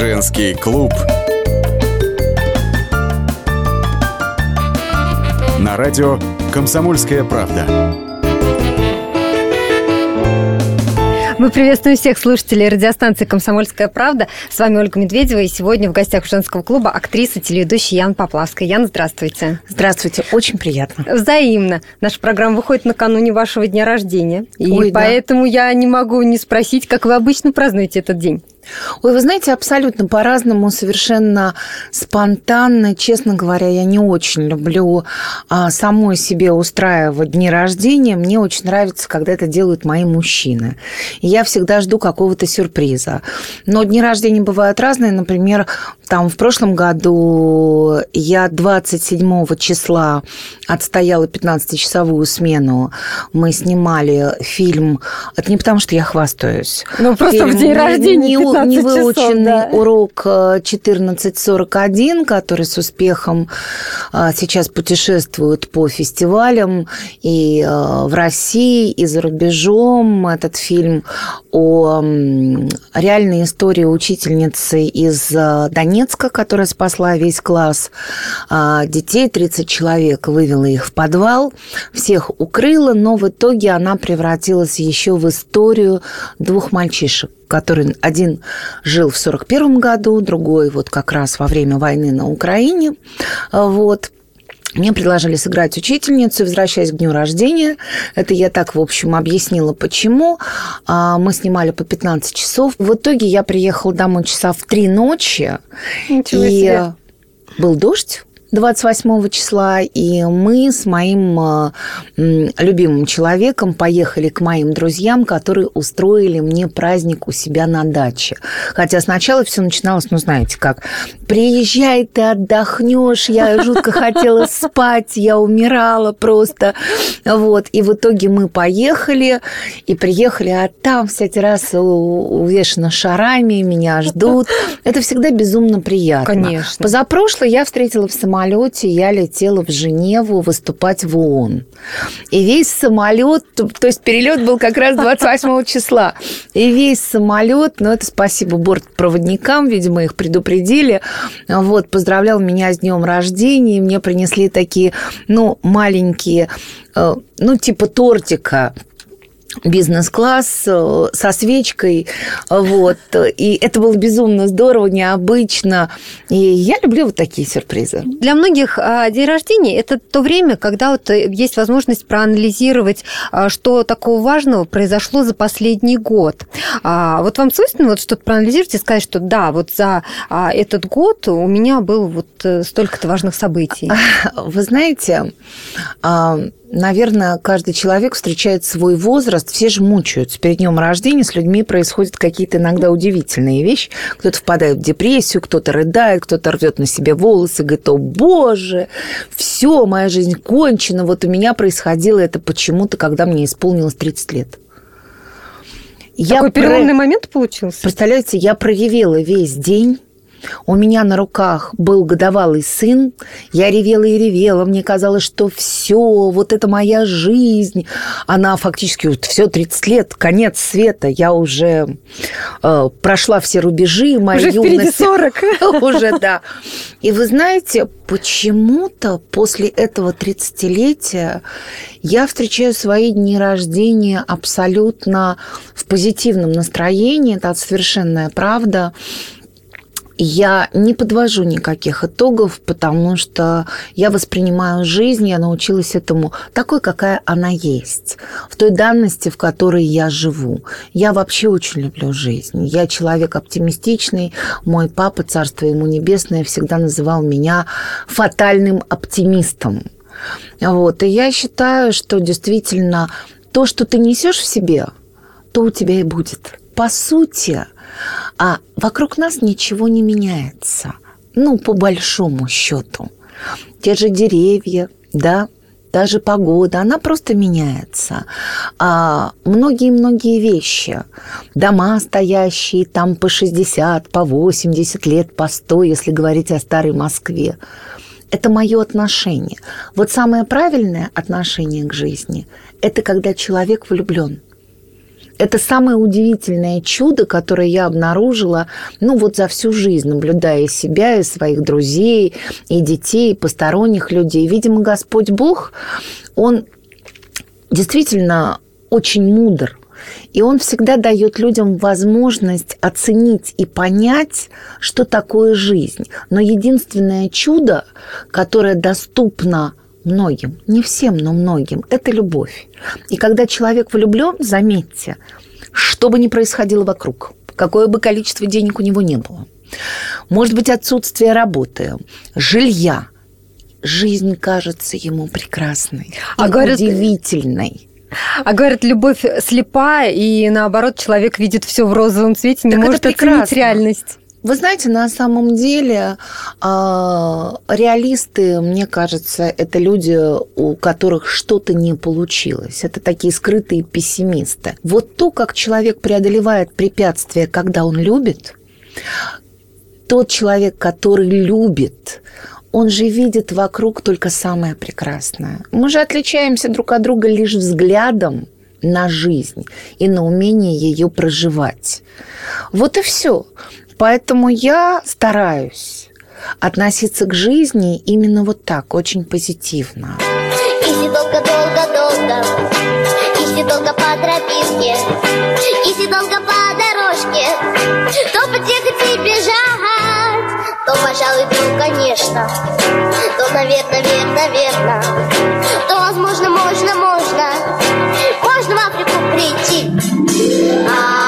Женский клуб. На радио «Комсомольская правда». Мы приветствуем всех слушателей радиостанции «Комсомольская правда». С вами Ольга Медведева, и сегодня в гостях женского клуба актриса, телеведущая Яна Поплавская. Яна, здравствуйте. Здравствуйте, очень приятно. Взаимно. Наша программа выходит накануне вашего дня рождения, и Ой, да. поэтому я не могу не спросить, как вы обычно празднуете этот день. Ой, вы знаете, абсолютно по-разному, совершенно спонтанно. Честно говоря, я не очень люблю а, самой себе устраивать дни рождения. Мне очень нравится, когда это делают мои мужчины. И я всегда жду какого-то сюрприза. Но дни рождения бывают разные. Например, там в прошлом году я 27 числа отстояла 15-часовую смену. Мы снимали фильм. Это не потому, что я хвастаюсь. Ну, просто в день рождения не, 15 невыученный часов, да. урок э, 1441, который с успехом э, сейчас путешествует по фестивалям и э, в России, и за рубежом. Этот фильм о реальной истории учительницы из э, Донецка, которая спасла весь класс детей, 30 человек, вывела их в подвал, всех укрыла, но в итоге она превратилась еще в историю двух мальчишек который один жил в 41 году, другой вот как раз во время войны на Украине. Вот. Мне предложили сыграть учительницу, возвращаясь к дню рождения. Это я так, в общем, объяснила, почему. А, Мы снимали по 15 часов. В итоге я приехала домой часа в 3 ночи. Ничего и себе. был дождь. 28 числа, и мы с моим э, любимым человеком поехали к моим друзьям, которые устроили мне праздник у себя на даче. Хотя сначала все начиналось, ну, знаете, как приезжай, ты отдохнешь, я жутко хотела спать, я умирала просто. Вот. И в итоге мы поехали, и приехали, а там вся терраса увешана шарами, меня ждут. Это всегда безумно приятно. Конечно. Позапрошлый я встретила в самолете, я летела в Женеву выступать в ООН. И весь самолет, то есть перелет был как раз 28 числа. И весь самолет, ну это спасибо бортпроводникам, видимо, их предупредили, вот, поздравлял меня с днем рождения, и мне принесли такие, ну, маленькие, э, ну, типа тортика, бизнес-класс э, со свечкой, вот, и это было безумно здорово, необычно, и я люблю вот такие сюрпризы. Для многих а, день рождения – это то время, когда вот э, есть возможность проанализировать, а, что такого важного произошло за последний год. А, Вот вам свойственно вот что-то проанализировать и сказать, что да, вот за этот год у меня было вот э, столько-то важных событий. Вы знаете, наверное, каждый человек встречает свой возраст, все же мучаются. Перед днем рождения с людьми происходят какие-то иногда удивительные вещи. Кто-то впадает в депрессию, кто-то рыдает, кто-то рвет на себе волосы, говорит, о боже, все, моя жизнь кончена. Вот у меня происходило это почему-то, когда мне исполнилось 30 лет. Я Такой про- переломный момент получился? Представляете, я проревела весь день. У меня на руках был годовалый сын. Я ревела и ревела. Мне казалось, что все, вот это моя жизнь. Она фактически вот все 30 лет, конец света. Я уже э, прошла все рубежи моей Уже юности. 40. Уже, да. И вы знаете, почему-то после этого 30-летия я встречаю свои дни рождения абсолютно в позитивном настроении. Это совершенная правда. Я не подвожу никаких итогов, потому что я воспринимаю жизнь, я научилась этому такой, какая она есть, в той данности, в которой я живу. Я вообще очень люблю жизнь. Я человек оптимистичный. Мой папа, царство ему небесное, всегда называл меня фатальным оптимистом. Вот. И я считаю, что действительно то, что ты несешь в себе, то у тебя и будет. По сути, а вокруг нас ничего не меняется. Ну, по большому счету. Те же деревья, да, даже погода, она просто меняется. А многие-многие вещи, дома стоящие там по 60, по 80 лет, по 100, если говорить о старой Москве, это мое отношение. Вот самое правильное отношение к жизни – это когда человек влюблен. Это самое удивительное чудо, которое я обнаружила, ну, вот за всю жизнь, наблюдая себя и своих друзей, и детей, и посторонних людей. Видимо, Господь Бог, Он действительно очень мудр. И он всегда дает людям возможность оценить и понять, что такое жизнь. Но единственное чудо, которое доступно многим, не всем, но многим, это любовь. И когда человек влюблен, заметьте, что бы ни происходило вокруг, какое бы количество денег у него не было, может быть, отсутствие работы, жилья, жизнь кажется ему прекрасной, а говорят, удивительной. А говорят, любовь слепая, и наоборот, человек видит все в розовом цвете, не так может оценить реальность. Вы знаете, на самом деле а, реалисты, мне кажется, это люди, у которых что-то не получилось. Это такие скрытые пессимисты. Вот то, как человек преодолевает препятствия, когда он любит, тот человек, который любит, он же видит вокруг только самое прекрасное. Мы же отличаемся друг от друга лишь взглядом на жизнь и на умение ее проживать. Вот и все. Поэтому я стараюсь относиться к жизни именно вот так, очень позитивно. Если долго-долго-долго, если долго по тропинке, если долго по дорожке, то подъехать и бежать, то, пожалуй, то, конечно, то, наверное, верно, верно, то, возможно, можно, можно, можно в Африку прийти. А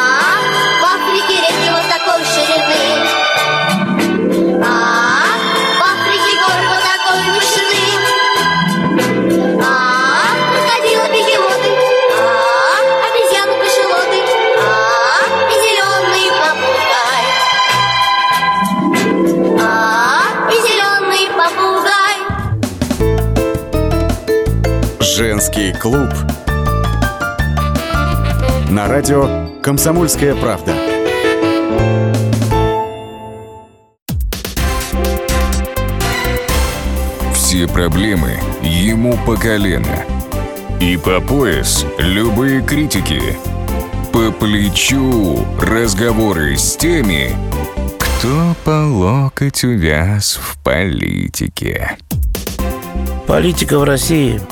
Клуб. На радио «Комсомольская правда». Все проблемы ему по колено. И по пояс любые критики. По плечу разговоры с теми, кто по локоть увяз в политике. Политика в России –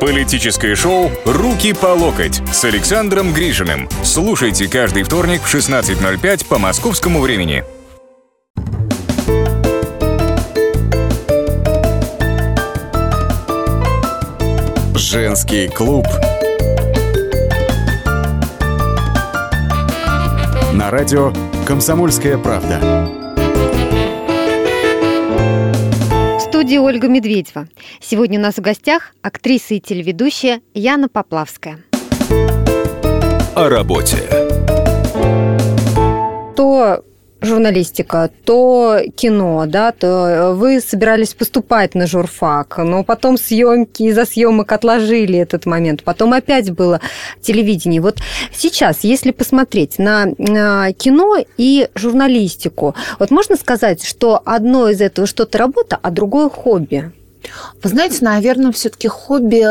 Политическое шоу «Руки по локоть» с Александром Грижиным. Слушайте каждый вторник в 16.05 по московскому времени. Женский клуб. На радио «Комсомольская правда». Студии Ольга Медведева. Сегодня у нас в гостях актриса и телеведущая Яна Поплавская. О работе. То журналистика, то кино, да, то вы собирались поступать на журфак, но потом съемки из-за съемок отложили этот момент, потом опять было телевидение. Вот сейчас, если посмотреть на кино и журналистику, вот можно сказать, что одно из этого что-то работа, а другое хобби? Вы знаете, наверное, все-таки хобби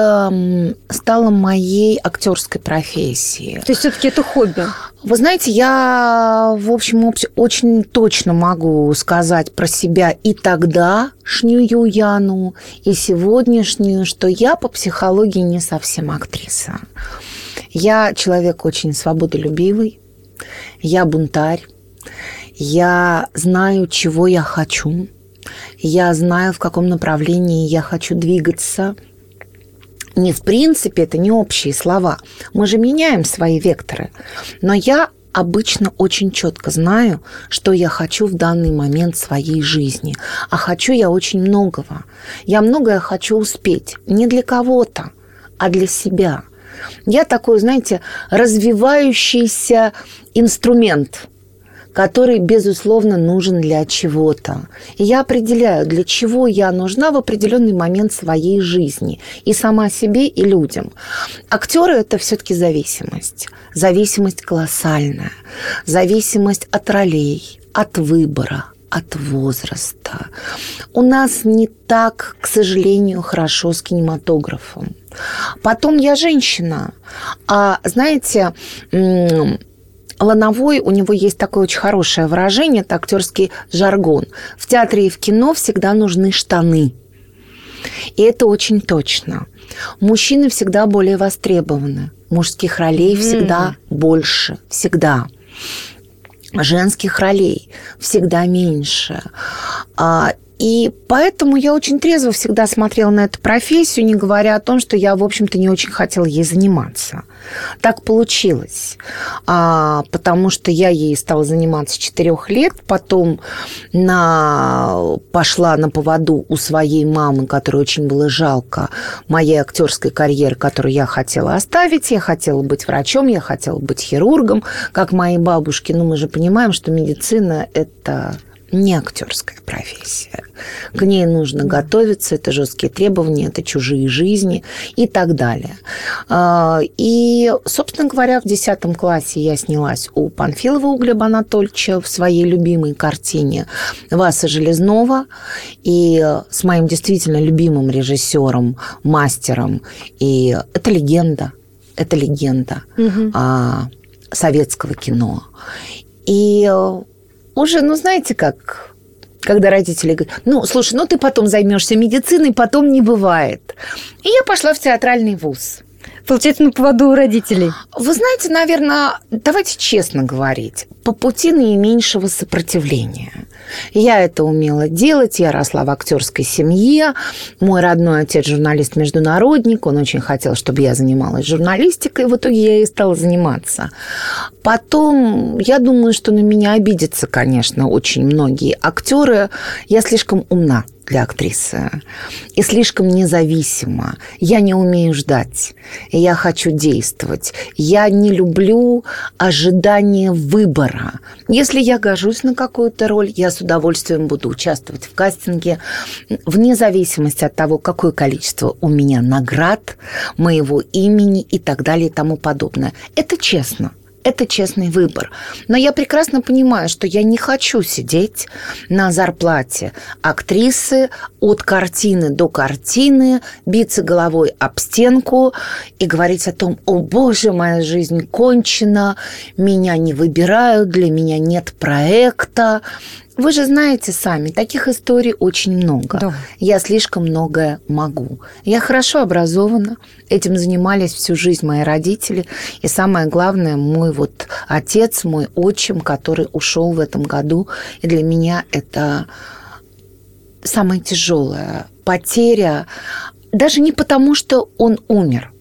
стало моей актерской профессией. То есть все-таки это хобби? Вы знаете, я, в общем, очень точно могу сказать про себя и тогдашнюю Яну, и сегодняшнюю, что я по психологии не совсем актриса. Я человек очень свободолюбивый, я бунтарь, я знаю, чего я хочу – я знаю, в каком направлении я хочу двигаться. Не в принципе, это не общие слова. Мы же меняем свои векторы. Но я обычно очень четко знаю, что я хочу в данный момент своей жизни. А хочу я очень многого. Я многое хочу успеть. Не для кого-то, а для себя. Я такой, знаете, развивающийся инструмент – который, безусловно, нужен для чего-то. И я определяю, для чего я нужна в определенный момент своей жизни. И сама себе, и людям. Актеры – это все-таки зависимость. Зависимость колоссальная. Зависимость от ролей, от выбора, от возраста. У нас не так, к сожалению, хорошо с кинематографом. Потом я женщина. А знаете, Лановой, у него есть такое очень хорошее выражение, это актерский жаргон. В театре и в кино всегда нужны штаны. И это очень точно. Мужчины всегда более востребованы. Мужских ролей mm. всегда больше. Всегда женских ролей всегда меньше. И поэтому я очень трезво всегда смотрела на эту профессию, не говоря о том, что я, в общем-то, не очень хотела ей заниматься. Так получилось, а, потому что я ей стала заниматься с четырех лет, потом на, пошла на поводу у своей мамы, которой очень было жалко моей актерской карьеры, которую я хотела оставить. Я хотела быть врачом, я хотела быть хирургом, как мои бабушки. Но мы же понимаем, что медицина – это не актерская профессия. К ней нужно готовиться, это жесткие требования, это чужие жизни и так далее. А, и, собственно говоря, в 10 классе я снялась у Панфилова у Глеба Анатольевича в своей любимой картине «Васа Железнова». И с моим действительно любимым режиссером, мастером. И это легенда. Это легенда угу. советского кино. И уже, ну, знаете, как когда родители говорят, ну, слушай, ну ты потом займешься медициной, потом не бывает. И я пошла в театральный вуз. Получается, на поводу у родителей. Вы знаете, наверное, давайте честно говорить, по пути наименьшего сопротивления. Я это умела делать, я росла в актерской семье. Мой родной отец журналист-международник, он очень хотел, чтобы я занималась журналистикой, в итоге я и стала заниматься. Потом, я думаю, что на меня обидятся, конечно, очень многие актеры. Я слишком умна для актрисы. И слишком независима. Я не умею ждать. Я хочу действовать. Я не люблю ожидание выбора. Если я гожусь на какую-то роль, я с удовольствием буду участвовать в кастинге, вне зависимости от того, какое количество у меня наград, моего имени и так далее и тому подобное. Это честно. Это честный выбор. Но я прекрасно понимаю, что я не хочу сидеть на зарплате актрисы от картины до картины, биться головой об стенку и говорить о том, о боже, моя жизнь кончена, меня не выбирают, для меня нет проекта, вы же знаете сами, таких историй очень много. Да. Я слишком многое могу. Я хорошо образована, этим занимались всю жизнь мои родители. И самое главное, мой вот отец, мой отчим, который ушел в этом году. И для меня это самая тяжелая потеря. Даже не потому, что он умер,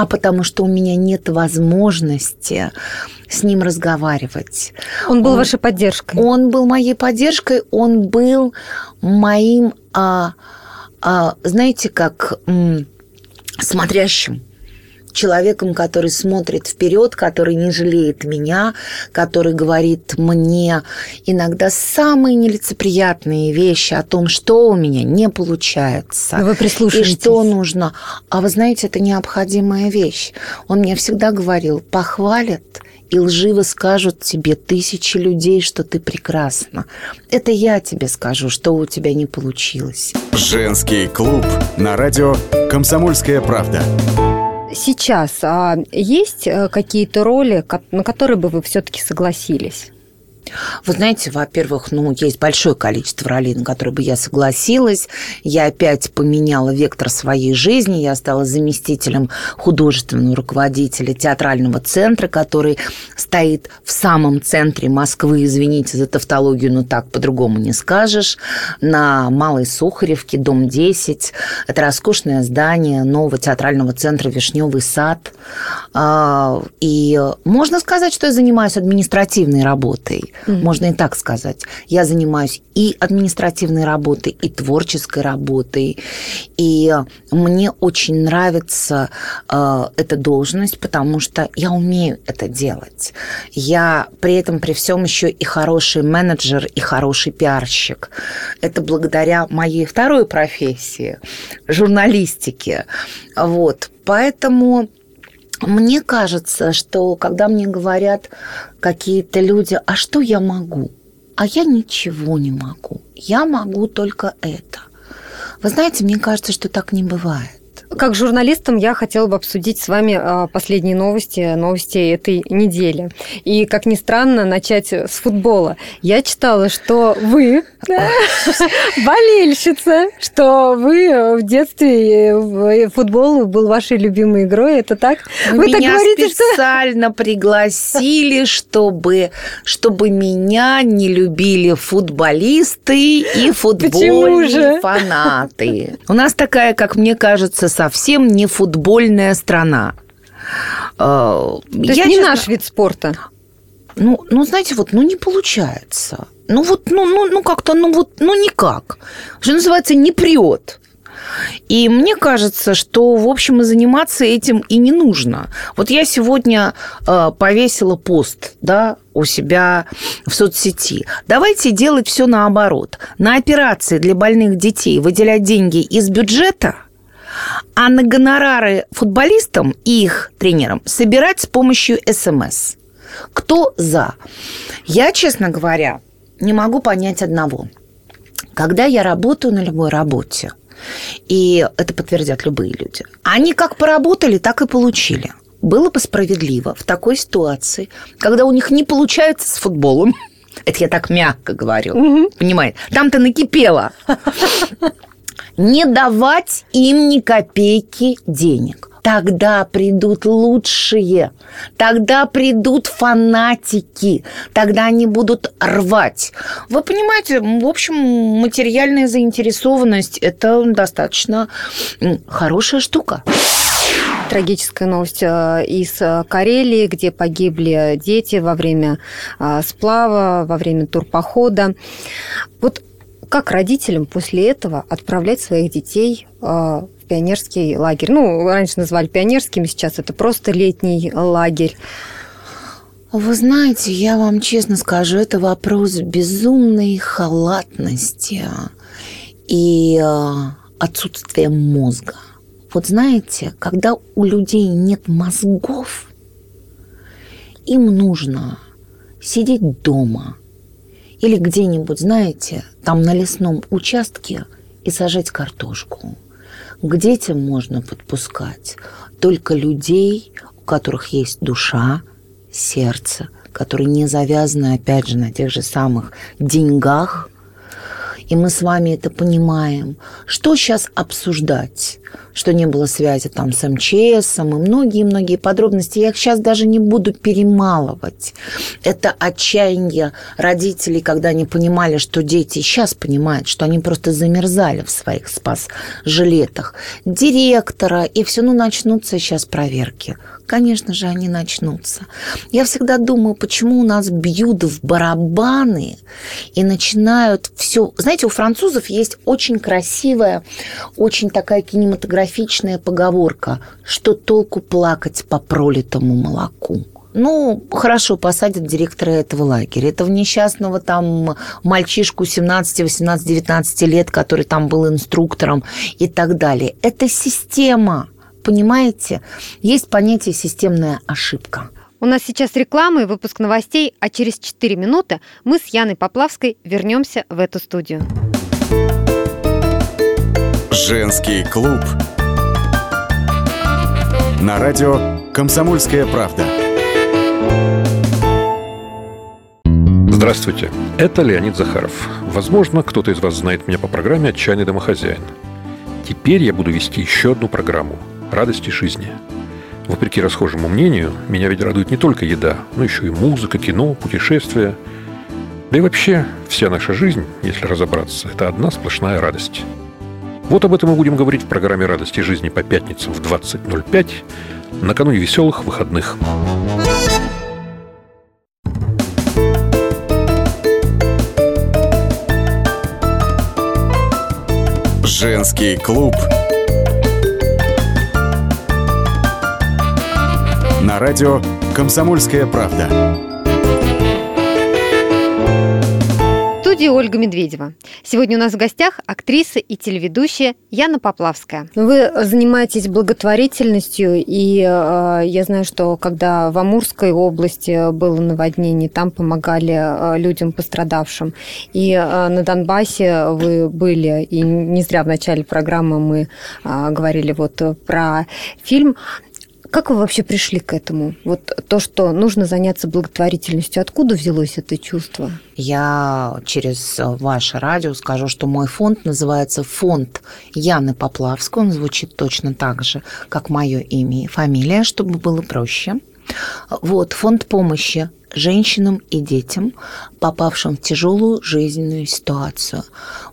а потому что у меня нет возможности с ним разговаривать. Он был он, вашей поддержкой? Он был моей поддержкой, он был моим, а, а, знаете, как м, смотрящим человеком, который смотрит вперед, который не жалеет меня, который говорит мне иногда самые нелицеприятные вещи о том, что у меня не получается. Но вы прислушиваетесь. И что нужно. А вы знаете, это необходимая вещь. Он мне всегда говорил, похвалят и лживо скажут тебе тысячи людей, что ты прекрасна. Это я тебе скажу, что у тебя не получилось. Женский клуб на радио «Комсомольская правда» сейчас а есть э, какие-то роли, на которые бы вы все-таки согласились? Вы знаете, во-первых, ну, есть большое количество ролей, на которые бы я согласилась. Я опять поменяла вектор своей жизни. Я стала заместителем художественного руководителя театрального центра, который стоит в самом центре Москвы. Извините за тавтологию, но так по-другому не скажешь. На Малой Сухаревке, дом 10. Это роскошное здание нового театрального центра «Вишневый сад». А, и можно сказать, что я занимаюсь административной работой. Mm-hmm. можно и так сказать. Я занимаюсь и административной работой, и творческой работой, и мне очень нравится э, эта должность, потому что я умею это делать. Я при этом при всем еще и хороший менеджер, и хороший пиарщик. Это благодаря моей второй профессии, журналистике. Вот. Поэтому мне кажется, что когда мне говорят какие-то люди, а что я могу? А я ничего не могу. Я могу только это. Вы знаете, мне кажется, что так не бывает. Как журналистам я хотела бы обсудить с вами а, последние новости, новости этой недели. И, как ни странно, начать с футбола. Я читала, что вы болельщица, что вы в детстве футбол был вашей любимой игрой. Это так? Вы меня так говорите, специально что... пригласили, чтобы, чтобы меня не любили футболисты и футбольные фанаты. У нас такая, как мне кажется, совсем не футбольная страна. То есть Я, не честно... наш вид спорта? Ну, ну, знаете, вот, ну, не получается. Ну, вот, ну, ну, ну как-то, ну, вот, ну, никак. Что называется, не прет. И мне кажется, что, в общем, и заниматься этим и не нужно. Вот я сегодня э, повесила пост, да, у себя в соцсети. Давайте делать все наоборот. На операции для больных детей выделять деньги из бюджета – а на гонорары футболистам и их тренерам собирать с помощью СМС. Кто за? Я, честно говоря, не могу понять одного. Когда я работаю на любой работе, и это подтвердят любые люди, они как поработали, так и получили. Было бы справедливо в такой ситуации, когда у них не получается с футболом, это я так мягко говорю, угу. понимаете? Там-то накипело не давать им ни копейки денег. Тогда придут лучшие, тогда придут фанатики, тогда они будут рвать. Вы понимаете, в общем, материальная заинтересованность – это достаточно хорошая штука трагическая новость э, из э, Карелии, где погибли дети во время э, сплава, во время турпохода. Вот как родителям после этого отправлять своих детей а, в пионерский лагерь? Ну, раньше называли пионерскими, сейчас это просто летний лагерь. Вы знаете, я вам честно скажу, это вопрос безумной халатности и а, отсутствия мозга. Вот знаете, когда у людей нет мозгов, им нужно сидеть дома – или где-нибудь, знаете, там на лесном участке и сажать картошку. К детям можно подпускать только людей, у которых есть душа, сердце, которые не завязаны, опять же, на тех же самых деньгах. И мы с вами это понимаем. Что сейчас обсуждать? что не было связи там с МЧС и многие-многие подробности. Я их сейчас даже не буду перемалывать. Это отчаяние родителей, когда они понимали, что дети сейчас понимают, что они просто замерзали в своих спас-жилетах. Директора, и все, ну, начнутся сейчас проверки. Конечно же, они начнутся. Я всегда думаю, почему у нас бьют в барабаны и начинают все... Знаете, у французов есть очень красивая, очень такая кинематографическая графичная поговорка, что толку плакать по пролитому молоку. Ну, хорошо, посадят директора этого лагеря. Этого несчастного там мальчишку 17, 18, 19 лет, который там был инструктором и так далее. Это система, понимаете? Есть понятие системная ошибка. У нас сейчас реклама и выпуск новостей, а через 4 минуты мы с Яной Поплавской вернемся в эту студию. Женский клуб. На радио «Комсомольская правда». Здравствуйте, это Леонид Захаров. Возможно, кто-то из вас знает меня по программе «Отчаянный домохозяин». Теперь я буду вести еще одну программу радости жизни. Вопреки расхожему мнению, меня ведь радует не только еда, но еще и музыка, кино, путешествия. Да и вообще, вся наша жизнь, если разобраться, это одна сплошная радость. Вот об этом мы будем говорить в программе «Радости жизни» по пятницам в 20.05, накануне веселых выходных. Женский клуб На радио «Комсомольская правда». студии Ольга Медведева. Сегодня у нас в гостях актриса и телеведущая Яна Поплавская. Вы занимаетесь благотворительностью, и э, я знаю, что когда в Амурской области было наводнение, там помогали э, людям пострадавшим. И э, на Донбассе вы были, и не зря в начале программы мы э, говорили вот про фильм. Как вы вообще пришли к этому? Вот то, что нужно заняться благотворительностью, откуда взялось это чувство? Я через ваше радио скажу, что мой фонд называется фонд Яны Поплавской. Он звучит точно так же, как мое имя и фамилия, чтобы было проще. Вот, фонд помощи женщинам и детям, попавшим в тяжелую жизненную ситуацию.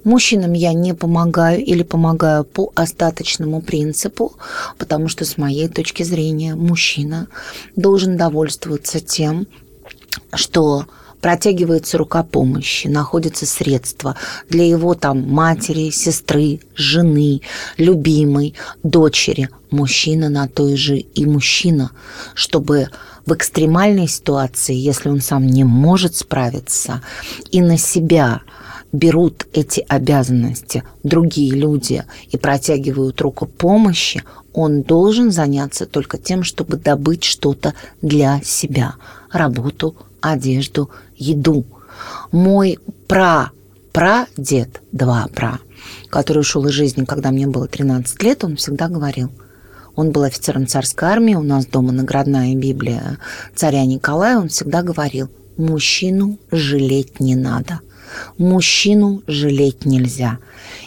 Мужчинам я не помогаю или помогаю по остаточному принципу, потому что с моей точки зрения мужчина должен довольствоваться тем, что протягивается рука помощи, находятся средства для его там матери, сестры, жены, любимой, дочери. Мужчина на той же и мужчина, чтобы в экстремальной ситуации, если он сам не может справиться, и на себя берут эти обязанности другие люди и протягивают руку помощи, он должен заняться только тем, чтобы добыть что-то для себя. Работу, одежду, еду. Мой пра прадед, два пра, который ушел из жизни, когда мне было 13 лет, он всегда говорил – он был офицером царской армии, у нас дома наградная Библия царя Николая. Он всегда говорил, мужчину жалеть не надо. Мужчину жалеть нельзя.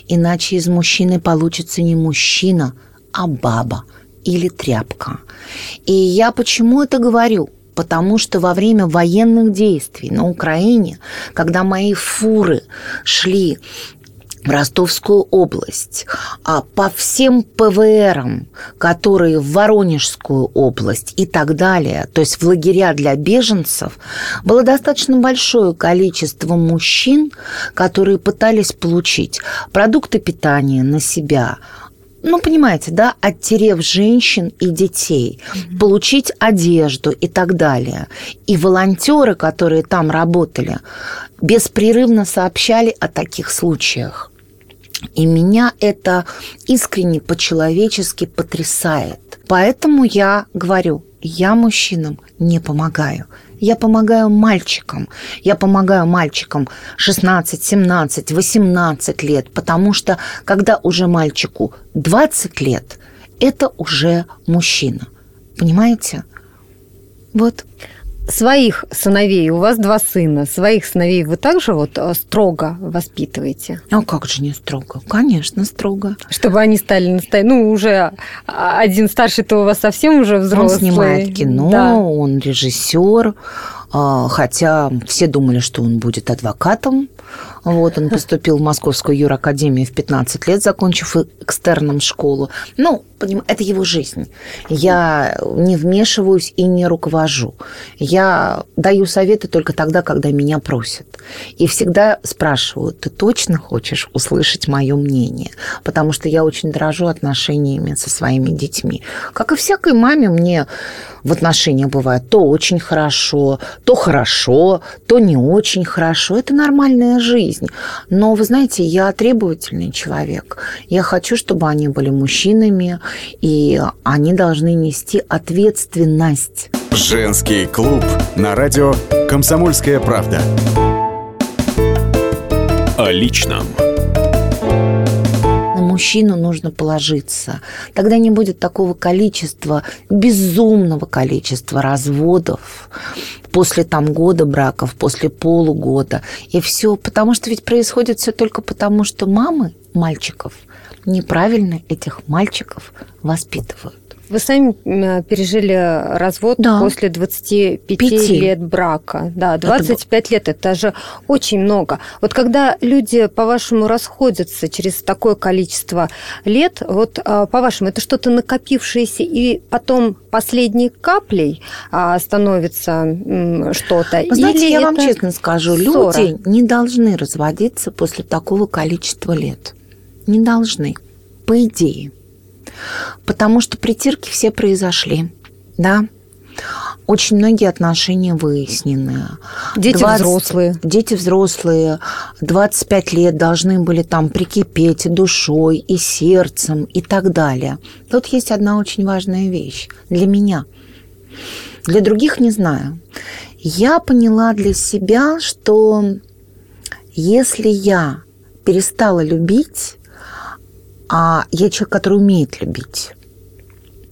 Иначе из мужчины получится не мужчина, а баба или тряпка. И я почему это говорю? потому что во время военных действий на Украине, когда мои фуры шли в Ростовскую область, а по всем ПВРам, которые в Воронежскую область и так далее, то есть в лагеря для беженцев, было достаточно большое количество мужчин, которые пытались получить продукты питания на себя, ну, понимаете, да, оттерев женщин и детей, mm-hmm. получить одежду и так далее. И волонтеры, которые там работали, беспрерывно сообщали о таких случаях. И меня это искренне по-человечески потрясает. Поэтому я говорю, я мужчинам не помогаю. Я помогаю мальчикам. Я помогаю мальчикам 16, 17, 18 лет, потому что когда уже мальчику 20 лет, это уже мужчина. Понимаете? Вот своих сыновей, у вас два сына, своих сыновей вы также вот э, строго воспитываете? А как же не строго? Конечно, строго. Чтобы они стали настоящими. Ну, уже один старший-то у вас совсем уже взрослый. Он снимает кино, да. он режиссер, а, хотя все думали, что он будет адвокатом. Вот, он поступил в Московскую юракадемию в 15 лет, закончив экстерном школу. Ну, поним, это его жизнь. Я не вмешиваюсь и не руковожу. Я даю советы только тогда, когда меня просят. И всегда спрашиваю, ты точно хочешь услышать мое мнение? Потому что я очень дорожу отношениями со своими детьми. Как и всякой маме, мне в отношениях бывает то очень хорошо, то хорошо, то не очень хорошо. Это нормальная жизнь. Но, вы знаете, я требовательный человек. Я хочу, чтобы они были мужчинами, и они должны нести ответственность. Женский клуб на радио «Комсомольская правда». О личном на мужчину нужно положиться. Тогда не будет такого количества, безумного количества разводов после там года браков, после полугода. И все, потому что ведь происходит все только потому, что мамы мальчиков – неправильно этих мальчиков воспитывают. Вы сами пережили развод да. после 25 Пяти. лет брака. Да, 25 это... лет это же очень много. Вот когда люди, по-вашему, расходятся через такое количество лет, вот а, по-вашему, это что-то накопившееся и потом последней каплей а, становится что-то? Знаете, Или я вам честно скажу, ссора? люди не должны разводиться после такого количества лет Не должны. По идее. Потому что притирки все произошли. Да? Очень многие отношения выяснены. Дети 20, взрослые. Дети взрослые. 25 лет должны были там прикипеть и душой, и сердцем, и так далее. Тут есть одна очень важная вещь для меня. Для других не знаю. Я поняла для себя, что если я перестала любить, а я человек, который умеет любить.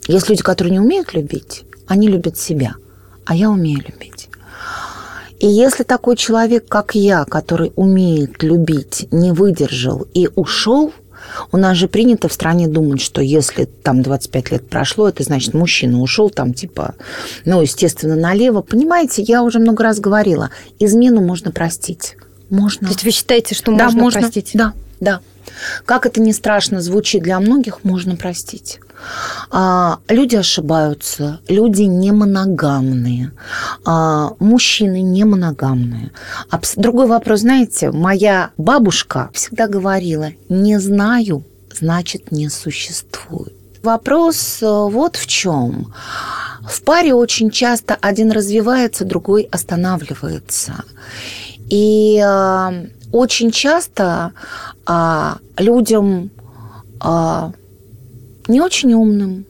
Есть люди, которые не умеют любить, они любят себя, а я умею любить. И если такой человек, как я, который умеет любить, не выдержал и ушел, у нас же принято в стране думать, что если там 25 лет прошло, это значит мужчина ушел там типа, ну, естественно, налево. Понимаете, я уже много раз говорила, измену можно простить. Можно. То есть вы считаете, что можно, да, можно простить? Да, да. Как это не страшно звучит для многих, можно простить. А, люди ошибаются, люди не моногамные, а, мужчины не моногамные. А другой вопрос, знаете, моя бабушка всегда говорила, не знаю, значит не существует. Вопрос э, вот в чем. В паре очень часто один развивается, другой останавливается. И э, очень часто а, людям а, не очень умным,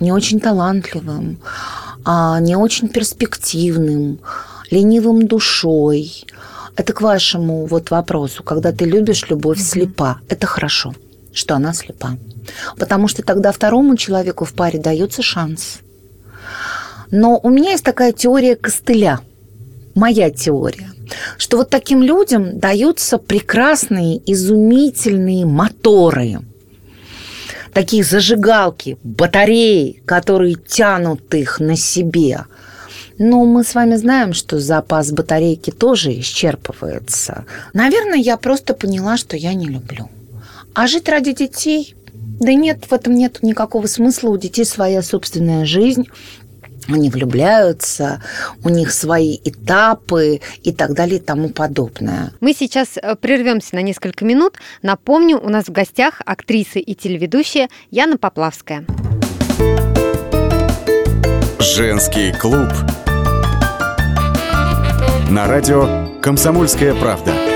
не очень талантливым, а, не очень перспективным, ленивым душой. Это к вашему вот вопросу, когда ты любишь любовь mm-hmm. слепа. Это хорошо, что она слепа. Потому что тогда второму человеку в паре дается шанс. Но у меня есть такая теория костыля. Моя теория что вот таким людям даются прекрасные, изумительные моторы, такие зажигалки, батареи, которые тянут их на себе. Но мы с вами знаем, что запас батарейки тоже исчерпывается. Наверное, я просто поняла, что я не люблю. А жить ради детей? Да нет, в этом нет никакого смысла. У детей своя собственная жизнь они влюбляются, у них свои этапы и так далее и тому подобное. Мы сейчас э, прервемся на несколько минут. Напомню, у нас в гостях актриса и телеведущая Яна Поплавская. Женский клуб. На радио «Комсомольская правда».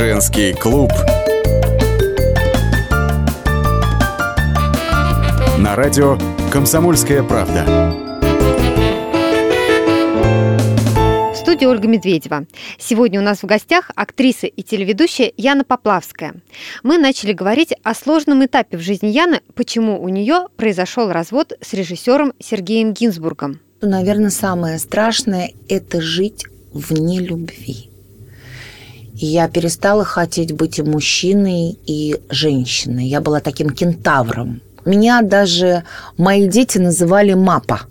Женский клуб. На радио «Комсомольская правда». В студии Ольга Медведева. Сегодня у нас в гостях актриса и телеведущая Яна Поплавская. Мы начали говорить о сложном этапе в жизни Яны, почему у нее произошел развод с режиссером Сергеем Гинзбургом. Наверное, самое страшное – это жить вне любви. И я перестала хотеть быть и мужчиной, и женщиной. Я была таким кентавром. Меня даже мои дети называли Мапа.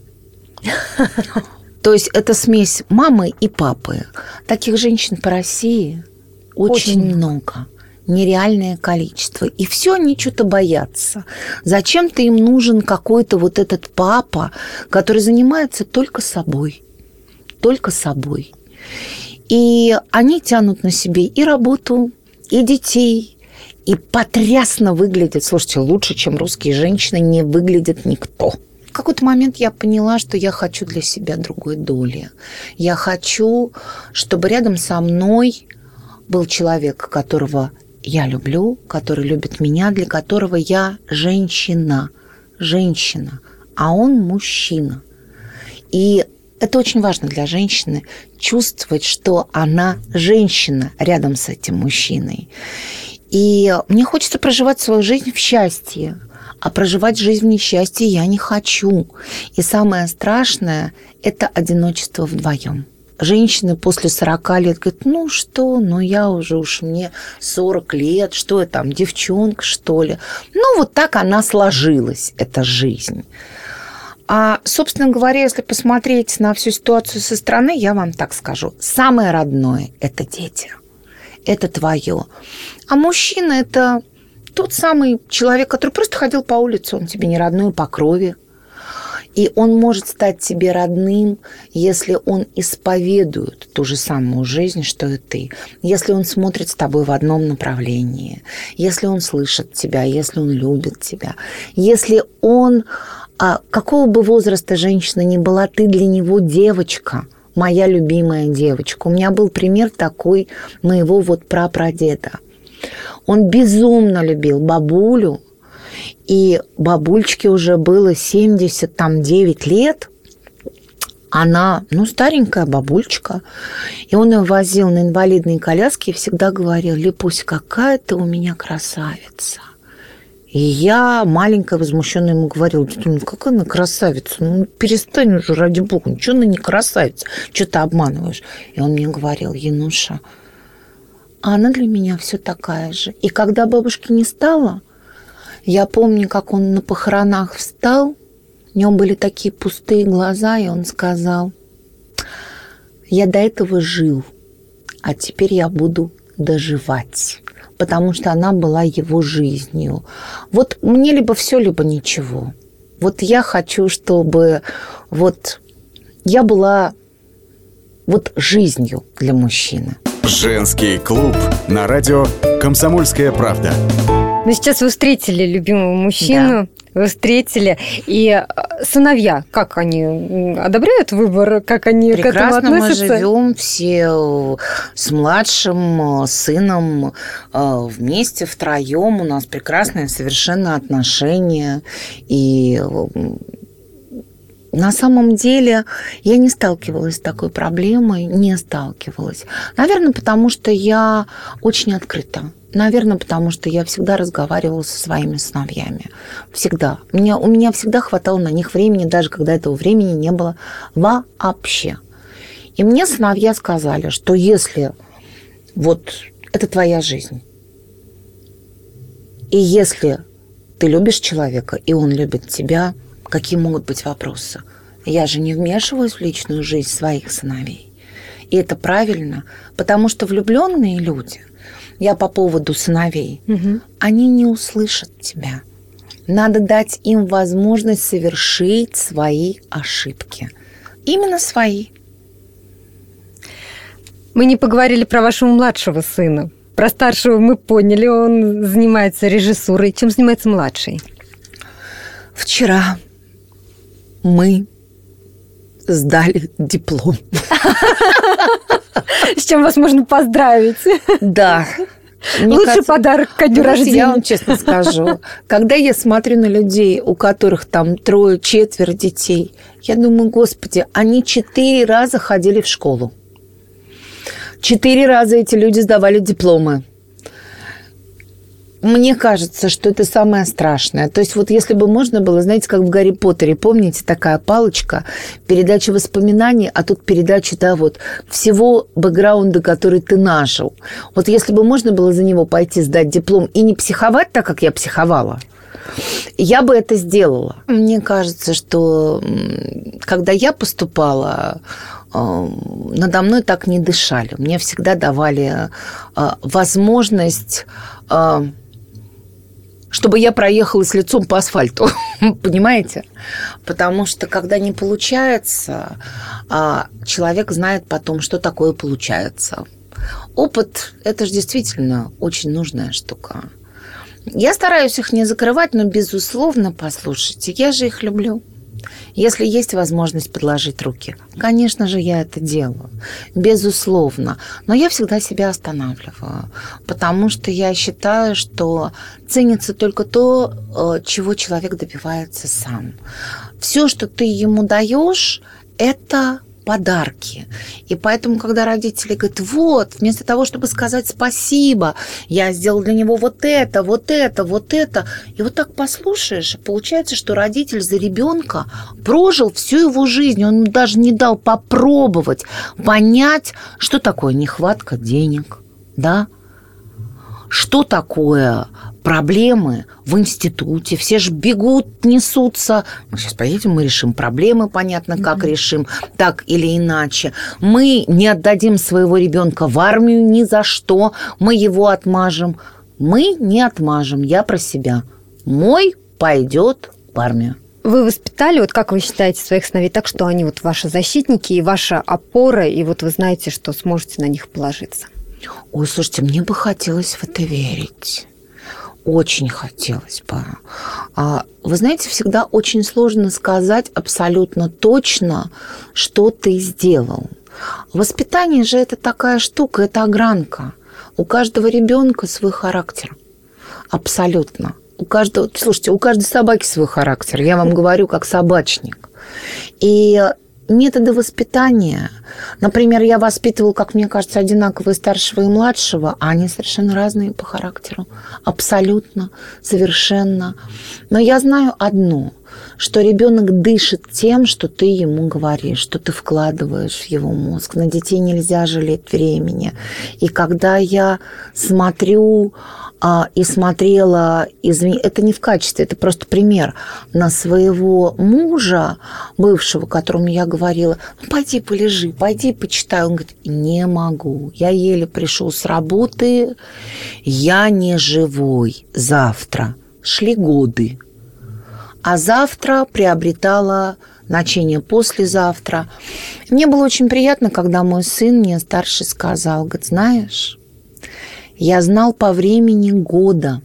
То есть это смесь мамы и папы. Таких женщин по России очень, очень много. Нереальное количество. И все они что-то боятся. Зачем-то им нужен какой-то вот этот папа, который занимается только собой. Только собой. И они тянут на себе и работу, и детей, и потрясно выглядят. Слушайте, лучше, чем русские женщины, не выглядит никто. В какой-то момент я поняла, что я хочу для себя другой доли. Я хочу, чтобы рядом со мной был человек, которого я люблю, который любит меня, для которого я женщина. Женщина. А он мужчина. И это очень важно для женщины, чувствовать, что она женщина рядом с этим мужчиной. И мне хочется проживать свою жизнь в счастье, а проживать жизнь в несчастье я не хочу. И самое страшное – это одиночество вдвоем. женщины после 40 лет говорят, ну что, ну я уже уж мне 40 лет, что я там, девчонка, что ли. Ну вот так она сложилась, эта жизнь. А, собственно говоря, если посмотреть на всю ситуацию со стороны, я вам так скажу. Самое родное – это дети. Это твое. А мужчина – это тот самый человек, который просто ходил по улице, он тебе не родной по крови. И он может стать тебе родным, если он исповедует ту же самую жизнь, что и ты. Если он смотрит с тобой в одном направлении, если он слышит тебя, если он любит тебя, если он а какого бы возраста женщина ни была, ты для него девочка, моя любимая девочка. У меня был пример такой моего вот прапрадеда. Он безумно любил бабулю, и бабульчике уже было 79 лет, она, ну, старенькая бабульчика, и он ее возил на инвалидные коляски и всегда говорил, Липусь, какая ты у меня красавица. И я, маленькая, возмущенная, ему говорила, ну какая она красавица, ну перестань уже, ради бога, ничего она не красавица, что ты обманываешь? И он мне говорил, Януша, а она для меня все такая же. И когда бабушки не стало, я помню, как он на похоронах встал, у него были такие пустые глаза, и он сказал, я до этого жил, а теперь я буду доживать потому что она была его жизнью. Вот мне либо все, либо ничего. Вот я хочу, чтобы вот я была вот жизнью для мужчины. Женский клуб на радио «Комсомольская правда». Ну, сейчас вы встретили любимого мужчину, вы встретили. И э, сыновья, как они одобряют выбор, как они Прекрасно к этому относятся? мы живем все с младшим сыном э, вместе, втроем. У нас прекрасное совершенно отношения. И на самом деле я не сталкивалась с такой проблемой, не сталкивалась. Наверное, потому что я очень открыта. Наверное, потому что я всегда разговаривала со своими сыновьями. Всегда. У меня, у меня всегда хватало на них времени, даже когда этого времени не было вообще. И мне сыновья сказали, что если вот это твоя жизнь, и если ты любишь человека, и он любит тебя, какие могут быть вопросы? Я же не вмешиваюсь в личную жизнь своих сыновей. И это правильно, потому что влюбленные люди, я по поводу сыновей, угу. они не услышат тебя. Надо дать им возможность совершить свои ошибки. Именно свои. Мы не поговорили про вашего младшего сына. Про старшего мы поняли, он занимается режиссурой. Чем занимается младший? Вчера мы сдали диплом. С чем вас можно поздравить. Да. Мне Лучший кажется, подарок ко дню рождения. Я вам честно скажу. Когда я смотрю на людей, у которых там трое, четверо детей, я думаю, господи, они четыре раза ходили в школу. Четыре раза эти люди сдавали дипломы. Мне кажется, что это самое страшное. То есть вот если бы можно было, знаете, как в Гарри Поттере, помните, такая палочка, передача воспоминаний, а тут передача, да, вот всего бэкграунда, который ты нажил. Вот если бы можно было за него пойти сдать диплом и не психовать так, как я психовала, я бы это сделала. Мне кажется, что когда я поступала, э, надо мной так не дышали. Мне всегда давали э, возможность э, чтобы я проехалась лицом по асфальту, понимаете? Потому что когда не получается, а, человек знает потом, что такое получается. Опыт – это же действительно очень нужная штука. Я стараюсь их не закрывать, но, безусловно, послушайте, я же их люблю. Если есть возможность подложить руки, конечно же, я это делаю. Безусловно. Но я всегда себя останавливаю, потому что я считаю, что ценится только то, э, чего человек добивается сам. Все, что ты ему даешь, это подарки. И поэтому, когда родители говорят, вот, вместо того, чтобы сказать спасибо, я сделал для него вот это, вот это, вот это, и вот так послушаешь, получается, что родитель за ребенка прожил всю его жизнь, он даже не дал попробовать понять, что такое нехватка денег, да, что такое проблемы в институте, все же бегут, несутся. Мы сейчас поедем, мы решим проблемы, понятно, как mm-hmm. решим, так или иначе. Мы не отдадим своего ребенка в армию ни за что, мы его отмажем. Мы не отмажем, я про себя. Мой пойдет в армию. Вы воспитали, вот как вы считаете, своих сыновей так, что они вот ваши защитники и ваша опора, и вот вы знаете, что сможете на них положиться? Ой, слушайте, мне бы хотелось в это верить. Очень хотелось бы. А, вы знаете, всегда очень сложно сказать абсолютно точно, что ты сделал. Воспитание же это такая штука, это огранка. У каждого ребенка свой характер. Абсолютно. У каждого, слушайте, у каждой собаки свой характер. Я вам говорю как собачник. И методы воспитания. Например, я воспитывал, как мне кажется, одинаковые старшего и младшего, а они совершенно разные по характеру. Абсолютно, совершенно. Но я знаю одно, что ребенок дышит тем, что ты ему говоришь, что ты вкладываешь в его мозг. На детей нельзя жалеть времени. И когда я смотрю и смотрела, извини, это не в качестве, это просто пример, на своего мужа, бывшего, которому я говорила, ну, пойди полежи, пойди почитай. Он говорит, не могу, я еле пришел с работы, я не живой завтра. Шли годы. А завтра приобретала значение послезавтра. Мне было очень приятно, когда мой сын мне старший сказал, говорит, знаешь, я знал по времени года,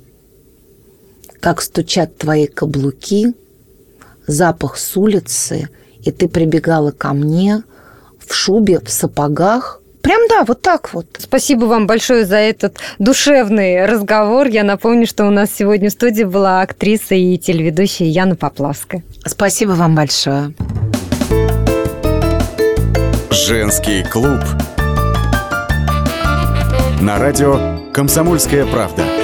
как стучат твои каблуки, запах с улицы, и ты прибегала ко мне в шубе, в сапогах, Прям да, вот так вот. Спасибо вам большое за этот душевный разговор. Я напомню, что у нас сегодня в студии была актриса и телеведущая Яна Поплавская. Спасибо вам большое. Женский клуб. На радио «Комсомольская правда».